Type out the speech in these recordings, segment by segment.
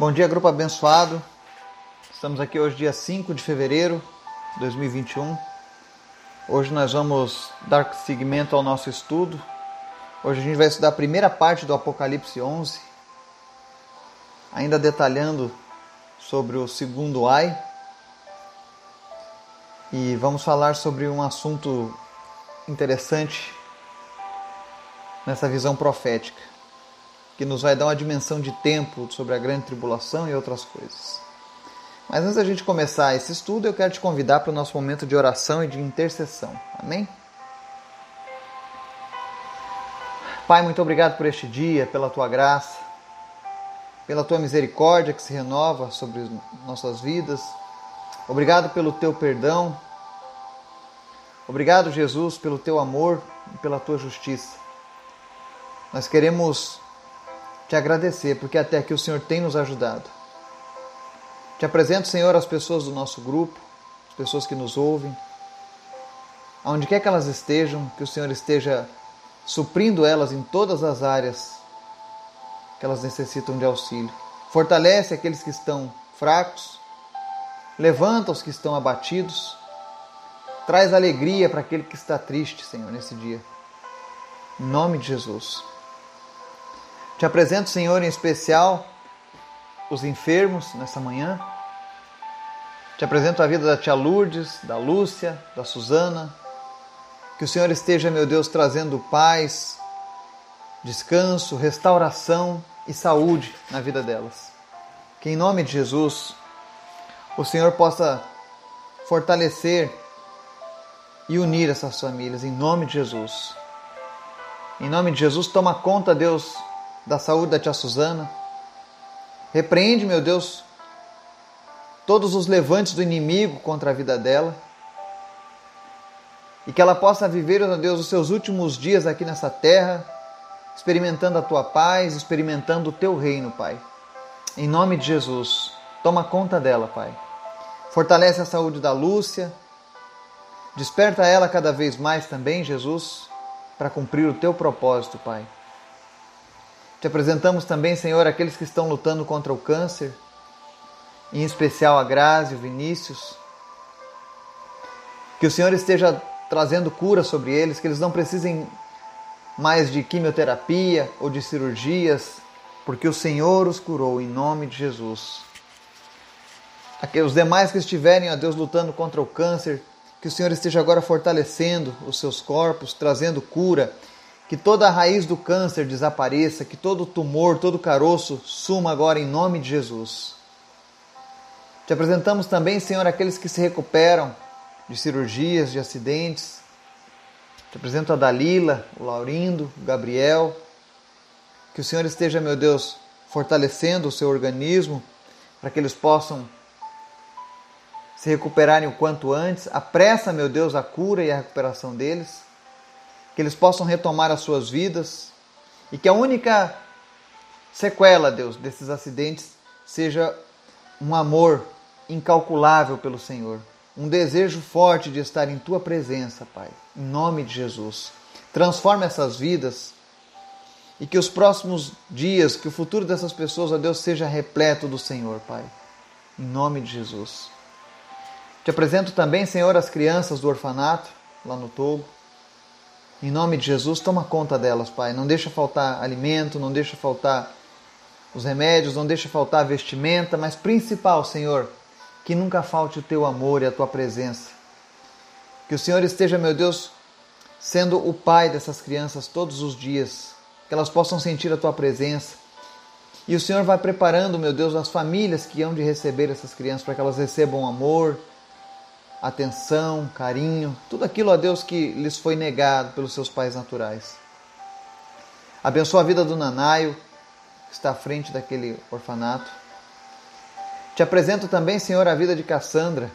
Bom dia, grupo abençoado. Estamos aqui hoje, dia 5 de fevereiro de 2021. Hoje nós vamos dar seguimento ao nosso estudo. Hoje a gente vai estudar a primeira parte do Apocalipse 11, ainda detalhando sobre o segundo ai. E vamos falar sobre um assunto interessante nessa visão profética que nos vai dar uma dimensão de tempo sobre a grande tribulação e outras coisas. Mas antes da gente começar esse estudo, eu quero te convidar para o nosso momento de oração e de intercessão. Amém? Pai, muito obrigado por este dia, pela tua graça, pela tua misericórdia que se renova sobre nossas vidas. Obrigado pelo teu perdão. Obrigado, Jesus, pelo teu amor e pela tua justiça. Nós queremos te agradecer, porque até aqui o Senhor tem nos ajudado. Te apresento, Senhor, as pessoas do nosso grupo, as pessoas que nos ouvem, aonde quer que elas estejam, que o Senhor esteja suprindo elas em todas as áreas que elas necessitam de auxílio. Fortalece aqueles que estão fracos, levanta os que estão abatidos, traz alegria para aquele que está triste, Senhor, nesse dia. Em nome de Jesus. Te apresento, Senhor, em especial os enfermos nessa manhã. Te apresento a vida da tia Lourdes, da Lúcia, da Suzana. Que o Senhor esteja, meu Deus, trazendo paz, descanso, restauração e saúde na vida delas. Que em nome de Jesus o Senhor possa fortalecer e unir essas famílias, em nome de Jesus. Em nome de Jesus, toma conta, Deus, da saúde da tia Suzana. Repreende, meu Deus, todos os levantes do inimigo contra a vida dela. E que ela possa viver, meu Deus, os seus últimos dias aqui nessa terra, experimentando a tua paz, experimentando o teu reino, Pai. Em nome de Jesus, toma conta dela, Pai. Fortalece a saúde da Lúcia. Desperta ela cada vez mais também, Jesus, para cumprir o teu propósito, Pai. Te apresentamos também, Senhor, aqueles que estão lutando contra o câncer, em especial a Grazi, o Vinícius. Que o Senhor esteja trazendo cura sobre eles, que eles não precisem mais de quimioterapia ou de cirurgias, porque o Senhor os curou em nome de Jesus. Os demais que estiverem, ó Deus, lutando contra o câncer, que o Senhor esteja agora fortalecendo os seus corpos, trazendo cura que toda a raiz do câncer desapareça, que todo tumor, todo caroço suma agora em nome de Jesus. Te apresentamos também, Senhor, aqueles que se recuperam de cirurgias, de acidentes. Te apresento a Dalila, o Laurindo, o Gabriel. Que o Senhor esteja, meu Deus, fortalecendo o seu organismo para que eles possam se recuperarem o quanto antes. Apressa, meu Deus, a cura e a recuperação deles que eles possam retomar as suas vidas e que a única sequela, Deus, desses acidentes seja um amor incalculável pelo Senhor, um desejo forte de estar em tua presença, Pai, em nome de Jesus. Transforma essas vidas e que os próximos dias, que o futuro dessas pessoas, ó Deus, seja repleto do Senhor, Pai, em nome de Jesus. Te apresento também, Senhor, as crianças do orfanato lá no Togo. Em nome de Jesus, toma conta delas, Pai. Não deixa faltar alimento, não deixa faltar os remédios, não deixa faltar vestimenta, mas principal, Senhor, que nunca falte o teu amor e a tua presença. Que o Senhor esteja, meu Deus, sendo o Pai dessas crianças todos os dias, que elas possam sentir a tua presença. E o Senhor vai preparando, meu Deus, as famílias que hão de receber essas crianças para que elas recebam amor, atenção, carinho, tudo aquilo, a Deus, que lhes foi negado pelos seus pais naturais. Abençoa a vida do Nanaio, que está à frente daquele orfanato. Te apresento também, Senhor, a vida de Cassandra,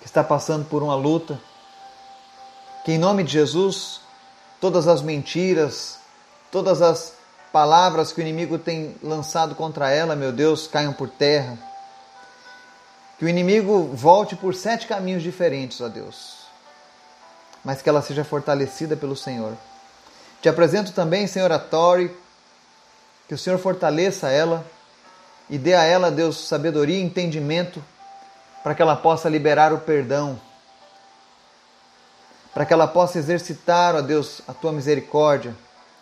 que está passando por uma luta. Que em nome de Jesus, todas as mentiras, todas as palavras que o inimigo tem lançado contra ela, meu Deus, caiam por terra que o inimigo volte por sete caminhos diferentes, ó Deus, mas que ela seja fortalecida pelo Senhor. Te apresento também, Senhor, a Tori, que o Senhor fortaleça ela, e dê a ela, Deus, sabedoria e entendimento para que ela possa liberar o perdão, para que ela possa exercitar, ó Deus, a tua misericórdia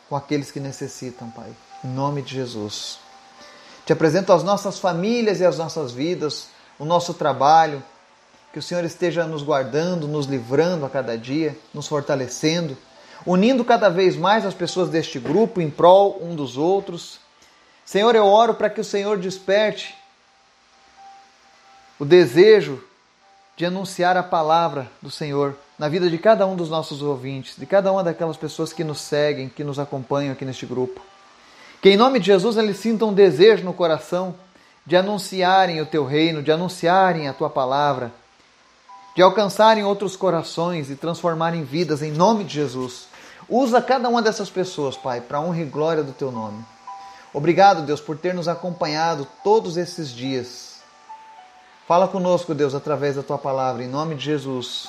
com aqueles que necessitam, Pai. Em nome de Jesus. Te apresento as nossas famílias e as nossas vidas, o nosso trabalho. Que o Senhor esteja nos guardando, nos livrando a cada dia, nos fortalecendo, unindo cada vez mais as pessoas deste grupo em prol um dos outros. Senhor, eu oro para que o Senhor desperte o desejo de anunciar a palavra do Senhor na vida de cada um dos nossos ouvintes, de cada uma daquelas pessoas que nos seguem, que nos acompanham aqui neste grupo. Que em nome de Jesus eles sintam um desejo no coração de anunciarem o teu reino, de anunciarem a tua palavra, de alcançarem outros corações e transformarem vidas em nome de Jesus. Usa cada uma dessas pessoas, Pai, para honra e glória do teu nome. Obrigado, Deus, por ter nos acompanhado todos esses dias. Fala conosco, Deus, através da tua palavra, em nome de Jesus.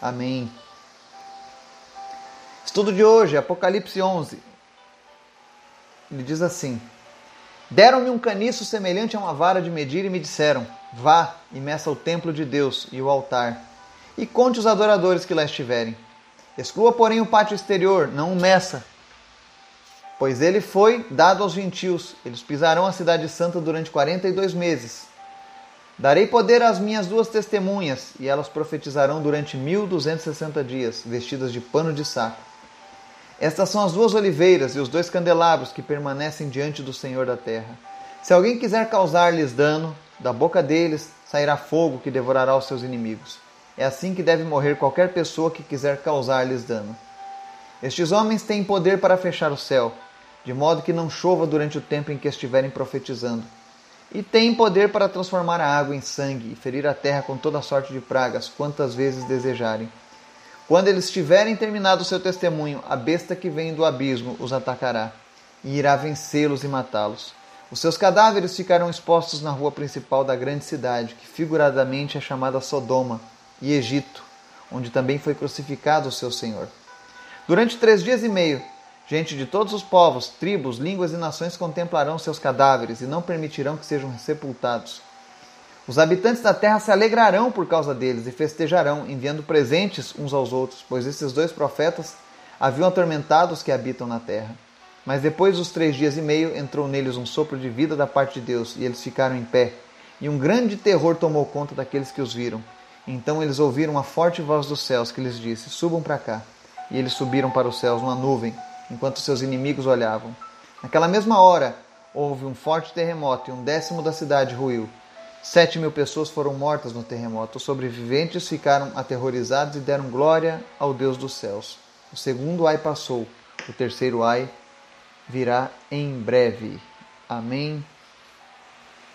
Amém. Estudo de hoje, Apocalipse 11. Ele diz assim: Deram-me um caniço semelhante a uma vara de medir e me disseram: Vá e meça o templo de Deus e o altar, e conte os adoradores que lá estiverem. Exclua, porém, o pátio exterior, não o meça, pois ele foi dado aos gentios. Eles pisarão a cidade santa durante quarenta e dois meses. Darei poder às minhas duas testemunhas, e elas profetizarão durante mil duzentos e sessenta dias, vestidas de pano de saco. Estas são as duas oliveiras e os dois candelabros que permanecem diante do Senhor da terra. Se alguém quiser causar-lhes dano, da boca deles sairá fogo que devorará os seus inimigos. É assim que deve morrer qualquer pessoa que quiser causar-lhes dano. Estes homens têm poder para fechar o céu, de modo que não chova durante o tempo em que estiverem profetizando. E têm poder para transformar a água em sangue e ferir a terra com toda sorte de pragas, quantas vezes desejarem. Quando eles tiverem terminado o seu testemunho, a besta que vem do abismo os atacará e irá vencê-los e matá-los. Os seus cadáveres ficarão expostos na rua principal da grande cidade, que figuradamente é chamada Sodoma, e Egito, onde também foi crucificado o seu Senhor. Durante três dias e meio, gente de todos os povos, tribos, línguas e nações contemplarão seus cadáveres e não permitirão que sejam sepultados. Os habitantes da terra se alegrarão por causa deles e festejarão, enviando presentes uns aos outros, pois esses dois profetas haviam atormentado os que habitam na terra. Mas depois dos três dias e meio entrou neles um sopro de vida da parte de Deus, e eles ficaram em pé. E um grande terror tomou conta daqueles que os viram. Então eles ouviram uma forte voz dos céus que lhes disse: Subam para cá. E eles subiram para os céus numa nuvem, enquanto seus inimigos olhavam. Naquela mesma hora houve um forte terremoto e um décimo da cidade ruiu. Sete mil pessoas foram mortas no terremoto. Os sobreviventes ficaram aterrorizados e deram glória ao Deus dos céus. O segundo ai passou, o terceiro ai virá em breve. Amém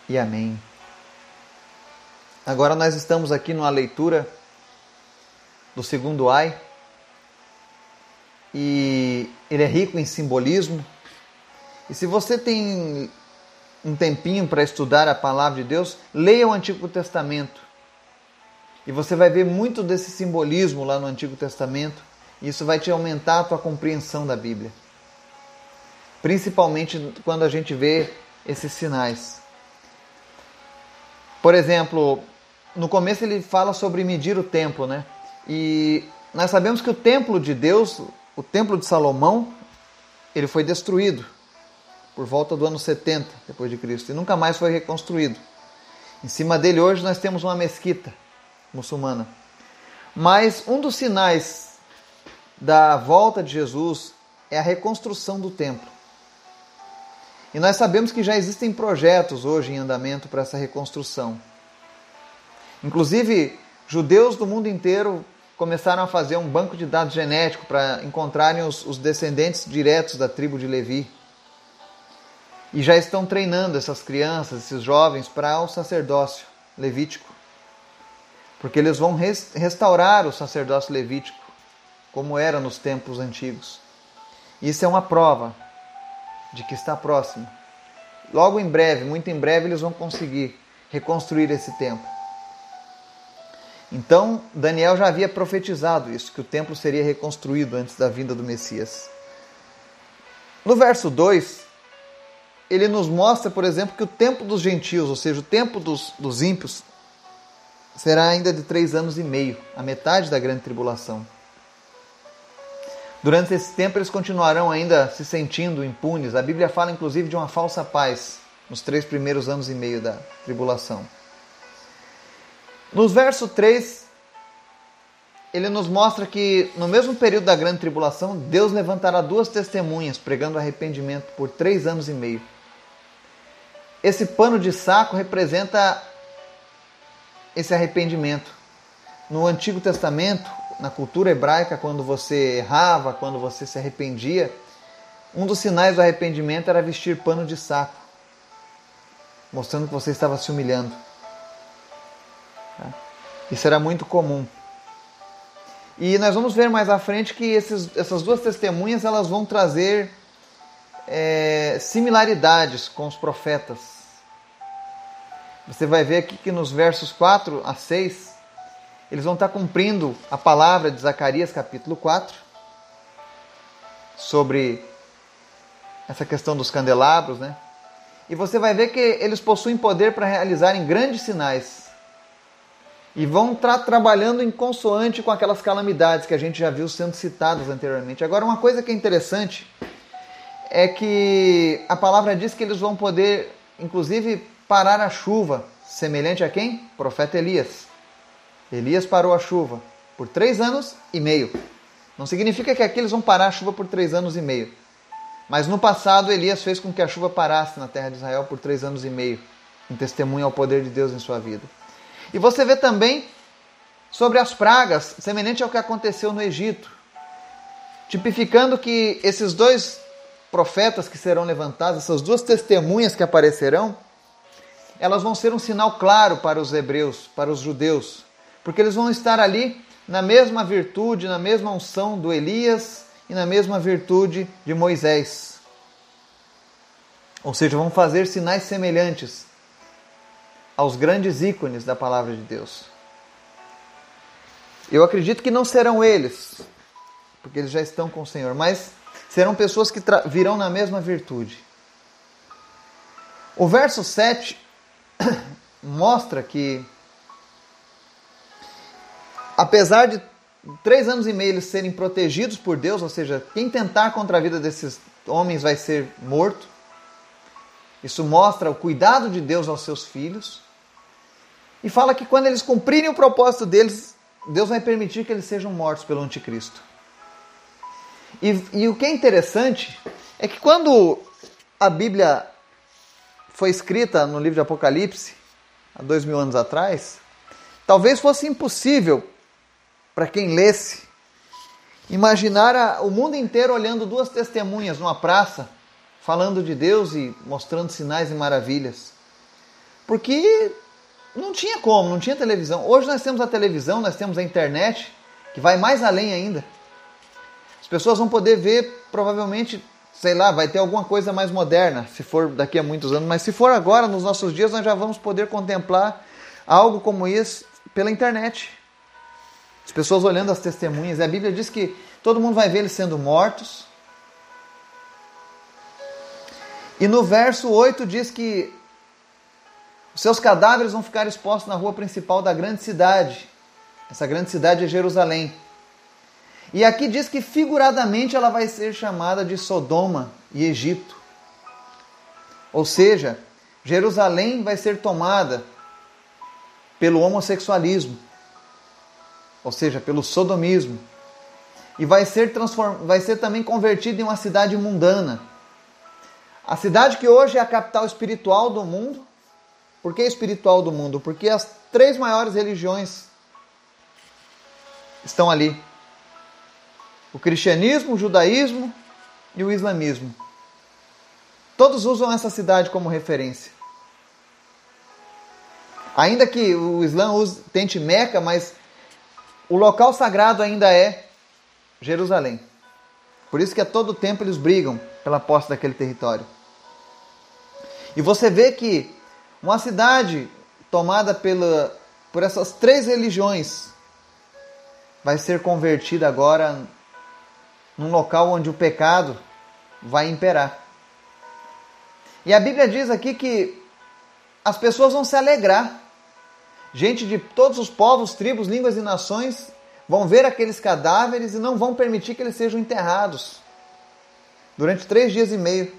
e amém. Agora nós estamos aqui numa leitura do segundo ai e ele é rico em simbolismo. E se você tem um tempinho para estudar a palavra de Deus, leia o Antigo Testamento. E você vai ver muito desse simbolismo lá no Antigo Testamento, isso vai te aumentar a tua compreensão da Bíblia. Principalmente quando a gente vê esses sinais. Por exemplo, no começo ele fala sobre medir o templo, né? E nós sabemos que o templo de Deus, o templo de Salomão, ele foi destruído por volta do ano 70 depois de Cristo e nunca mais foi reconstruído. Em cima dele hoje nós temos uma mesquita muçulmana. Mas um dos sinais da volta de Jesus é a reconstrução do templo. E nós sabemos que já existem projetos hoje em andamento para essa reconstrução. Inclusive, judeus do mundo inteiro começaram a fazer um banco de dados genético para encontrarem os, os descendentes diretos da tribo de Levi e já estão treinando essas crianças, esses jovens, para o sacerdócio levítico. Porque eles vão restaurar o sacerdócio levítico, como era nos tempos antigos. Isso é uma prova de que está próximo. Logo em breve, muito em breve, eles vão conseguir reconstruir esse templo. Então, Daniel já havia profetizado isso, que o templo seria reconstruído antes da vinda do Messias. No verso 2, ele nos mostra, por exemplo, que o tempo dos gentios, ou seja, o tempo dos, dos ímpios, será ainda de três anos e meio, a metade da grande tribulação. Durante esse tempo, eles continuarão ainda se sentindo impunes. A Bíblia fala, inclusive, de uma falsa paz nos três primeiros anos e meio da tribulação. No verso 3, ele nos mostra que no mesmo período da grande tribulação, Deus levantará duas testemunhas pregando arrependimento por três anos e meio. Esse pano de saco representa esse arrependimento. No Antigo Testamento, na cultura hebraica, quando você errava, quando você se arrependia, um dos sinais do arrependimento era vestir pano de saco, mostrando que você estava se humilhando. Tá? Isso era muito comum. E nós vamos ver mais à frente que esses, essas duas testemunhas elas vão trazer é, similaridades com os profetas. Você vai ver aqui que nos versos 4 a 6, eles vão estar cumprindo a palavra de Zacarias capítulo 4 sobre essa questão dos candelabros, né? E você vai ver que eles possuem poder para realizarem grandes sinais. E vão estar trabalhando em consoante com aquelas calamidades que a gente já viu sendo citadas anteriormente. Agora, uma coisa que é interessante é que a palavra diz que eles vão poder, inclusive, parar a chuva, semelhante a quem? Profeta Elias. Elias parou a chuva por três anos e meio. Não significa que aqui eles vão parar a chuva por três anos e meio. Mas no passado, Elias fez com que a chuva parasse na terra de Israel por três anos e meio, em testemunho ao poder de Deus em sua vida. E você vê também sobre as pragas, semelhante ao que aconteceu no Egito, tipificando que esses dois profetas que serão levantados, essas duas testemunhas que aparecerão, elas vão ser um sinal claro para os hebreus, para os judeus, porque eles vão estar ali na mesma virtude, na mesma unção do Elias e na mesma virtude de Moisés. Ou seja, vão fazer sinais semelhantes aos grandes ícones da palavra de Deus. Eu acredito que não serão eles, porque eles já estão com o Senhor, mas serão pessoas que virão na mesma virtude. O verso 7 mostra que apesar de três anos e meio eles serem protegidos por Deus, ou seja, quem tentar contra a vida desses homens vai ser morto. Isso mostra o cuidado de Deus aos seus filhos. E fala que quando eles cumprirem o propósito deles, Deus vai permitir que eles sejam mortos pelo anticristo. E, e o que é interessante é que quando a Bíblia foi escrita no livro de Apocalipse, há dois mil anos atrás, talvez fosse impossível para quem lesse, imaginar o mundo inteiro olhando duas testemunhas numa praça, falando de Deus e mostrando sinais e maravilhas. Porque não tinha como, não tinha televisão. Hoje nós temos a televisão, nós temos a internet, que vai mais além ainda. As pessoas vão poder ver, provavelmente, sei lá, vai ter alguma coisa mais moderna, se for daqui a muitos anos, mas se for agora, nos nossos dias, nós já vamos poder contemplar algo como isso pela internet. As pessoas olhando as testemunhas. E a Bíblia diz que todo mundo vai ver eles sendo mortos. E no verso 8 diz que os seus cadáveres vão ficar expostos na rua principal da grande cidade. Essa grande cidade é Jerusalém. E aqui diz que figuradamente ela vai ser chamada de Sodoma e Egito. Ou seja, Jerusalém vai ser tomada pelo homossexualismo ou seja, pelo sodomismo, e vai ser, transform... vai ser também convertido em uma cidade mundana. A cidade que hoje é a capital espiritual do mundo. Por que espiritual do mundo? Porque as três maiores religiões estão ali: o cristianismo, o judaísmo e o islamismo. Todos usam essa cidade como referência. Ainda que o Islã use, tente Meca, mas o local sagrado ainda é Jerusalém. Por isso que a todo tempo eles brigam pela posse daquele território. E você vê que uma cidade tomada pela, por essas três religiões vai ser convertida agora num local onde o pecado vai imperar. E a Bíblia diz aqui que as pessoas vão se alegrar. Gente de todos os povos, tribos, línguas e nações vão ver aqueles cadáveres e não vão permitir que eles sejam enterrados durante três dias e meio.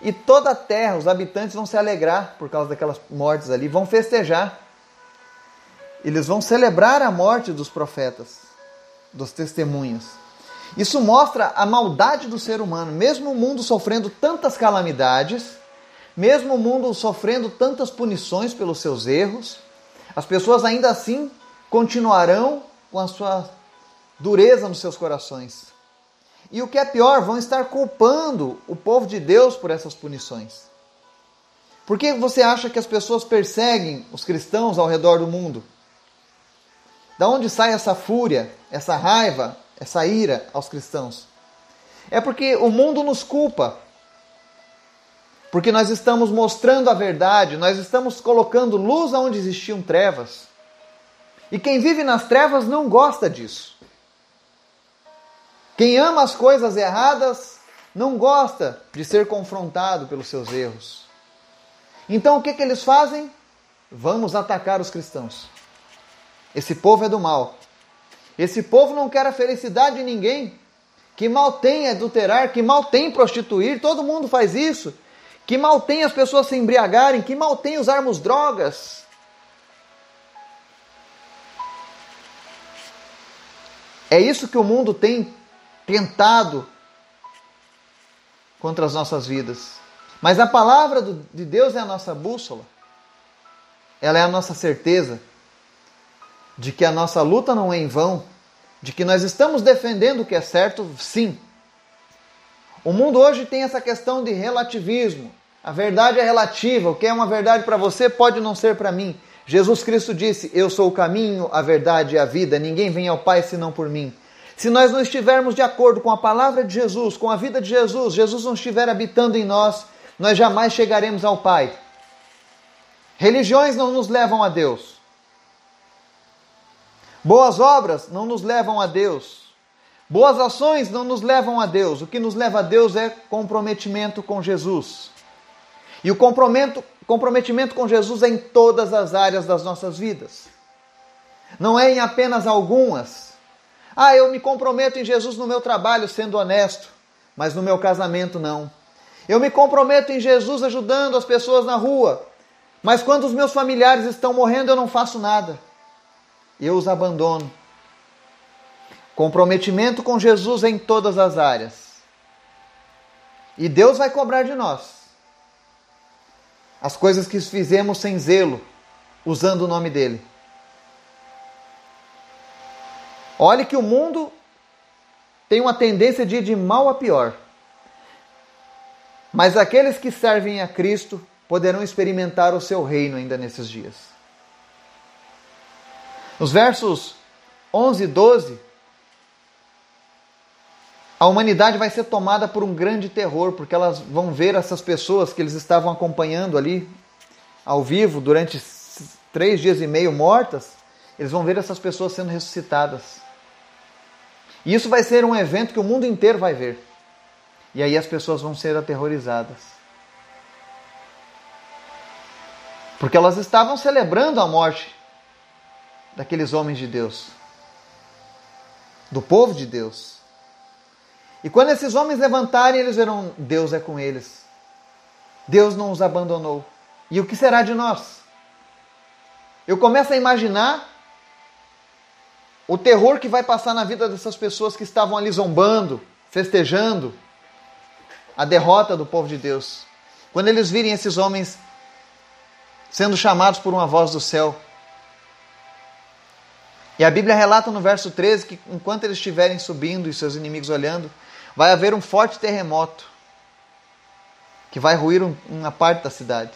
E toda a terra, os habitantes vão se alegrar por causa daquelas mortes ali, vão festejar. Eles vão celebrar a morte dos profetas, dos testemunhos. Isso mostra a maldade do ser humano, mesmo o mundo sofrendo tantas calamidades, mesmo o mundo sofrendo tantas punições pelos seus erros, as pessoas ainda assim continuarão com a sua dureza nos seus corações. E o que é pior, vão estar culpando o povo de Deus por essas punições. Por que você acha que as pessoas perseguem os cristãos ao redor do mundo? Da onde sai essa fúria, essa raiva, essa ira aos cristãos? É porque o mundo nos culpa. Porque nós estamos mostrando a verdade, nós estamos colocando luz onde existiam trevas. E quem vive nas trevas não gosta disso. Quem ama as coisas erradas não gosta de ser confrontado pelos seus erros. Então o que, que eles fazem? Vamos atacar os cristãos. Esse povo é do mal. Esse povo não quer a felicidade de ninguém. Que mal tem adulterar, que mal tem prostituir, todo mundo faz isso. Que mal tem as pessoas se embriagarem, que mal tem usarmos drogas. É isso que o mundo tem tentado contra as nossas vidas. Mas a palavra de Deus é a nossa bússola. Ela é a nossa certeza de que a nossa luta não é em vão, de que nós estamos defendendo o que é certo, sim. O mundo hoje tem essa questão de relativismo. A verdade é relativa, o que é uma verdade para você pode não ser para mim. Jesus Cristo disse: Eu sou o caminho, a verdade e a vida, ninguém vem ao Pai senão por mim. Se nós não estivermos de acordo com a palavra de Jesus, com a vida de Jesus, Jesus não estiver habitando em nós, nós jamais chegaremos ao Pai. Religiões não nos levam a Deus. Boas obras não nos levam a Deus. Boas ações não nos levam a Deus. O que nos leva a Deus é comprometimento com Jesus. E o comprometimento com Jesus é em todas as áreas das nossas vidas. Não é em apenas algumas. Ah, eu me comprometo em Jesus no meu trabalho sendo honesto, mas no meu casamento não. Eu me comprometo em Jesus ajudando as pessoas na rua, mas quando os meus familiares estão morrendo eu não faço nada. Eu os abandono. Comprometimento com Jesus em todas as áreas. E Deus vai cobrar de nós as coisas que fizemos sem zelo, usando o nome dele. Olhe que o mundo tem uma tendência de ir de mal a pior. Mas aqueles que servem a Cristo poderão experimentar o seu reino ainda nesses dias. Nos versos 11 e 12, a humanidade vai ser tomada por um grande terror, porque elas vão ver essas pessoas que eles estavam acompanhando ali ao vivo durante três dias e meio mortas, eles vão ver essas pessoas sendo ressuscitadas. E isso vai ser um evento que o mundo inteiro vai ver. E aí as pessoas vão ser aterrorizadas. Porque elas estavam celebrando a morte daqueles homens de Deus, do povo de Deus. E quando esses homens levantarem, eles verão: Deus é com eles. Deus não os abandonou. E o que será de nós? Eu começo a imaginar o terror que vai passar na vida dessas pessoas que estavam ali zombando, festejando a derrota do povo de Deus. Quando eles virem esses homens sendo chamados por uma voz do céu. E a Bíblia relata no verso 13 que enquanto eles estiverem subindo e seus inimigos olhando, vai haver um forte terremoto que vai ruir uma parte da cidade.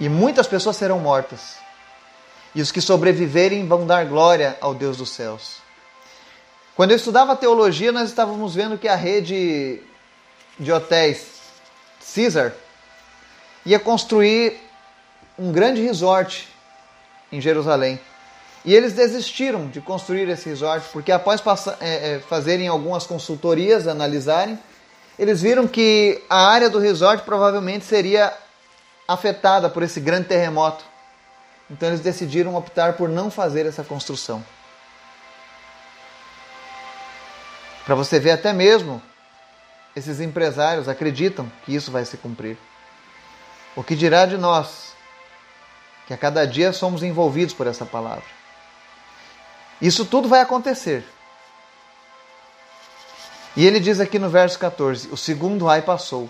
E muitas pessoas serão mortas e os que sobreviverem vão dar glória ao Deus dos céus. Quando eu estudava teologia, nós estávamos vendo que a rede de hotéis Caesar ia construir um grande resort em Jerusalém. E eles desistiram de construir esse resort porque após passar, é, é, fazerem algumas consultorias, analisarem, eles viram que a área do resort provavelmente seria afetada por esse grande terremoto. Então eles decidiram optar por não fazer essa construção. Para você ver, até mesmo esses empresários acreditam que isso vai se cumprir. O que dirá de nós, que a cada dia somos envolvidos por essa palavra? Isso tudo vai acontecer. E ele diz aqui no verso 14: O segundo ai passou,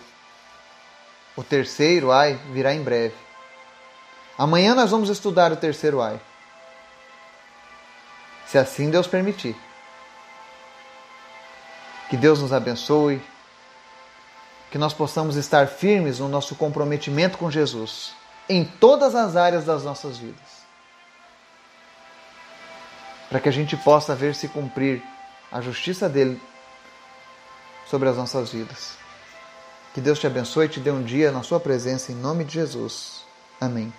o terceiro ai virá em breve. Amanhã nós vamos estudar o terceiro ai. Se assim Deus permitir. Que Deus nos abençoe, que nós possamos estar firmes no nosso comprometimento com Jesus, em todas as áreas das nossas vidas. Para que a gente possa ver se cumprir a justiça dele sobre as nossas vidas. Que Deus te abençoe e te dê um dia na sua presença, em nome de Jesus. Amém.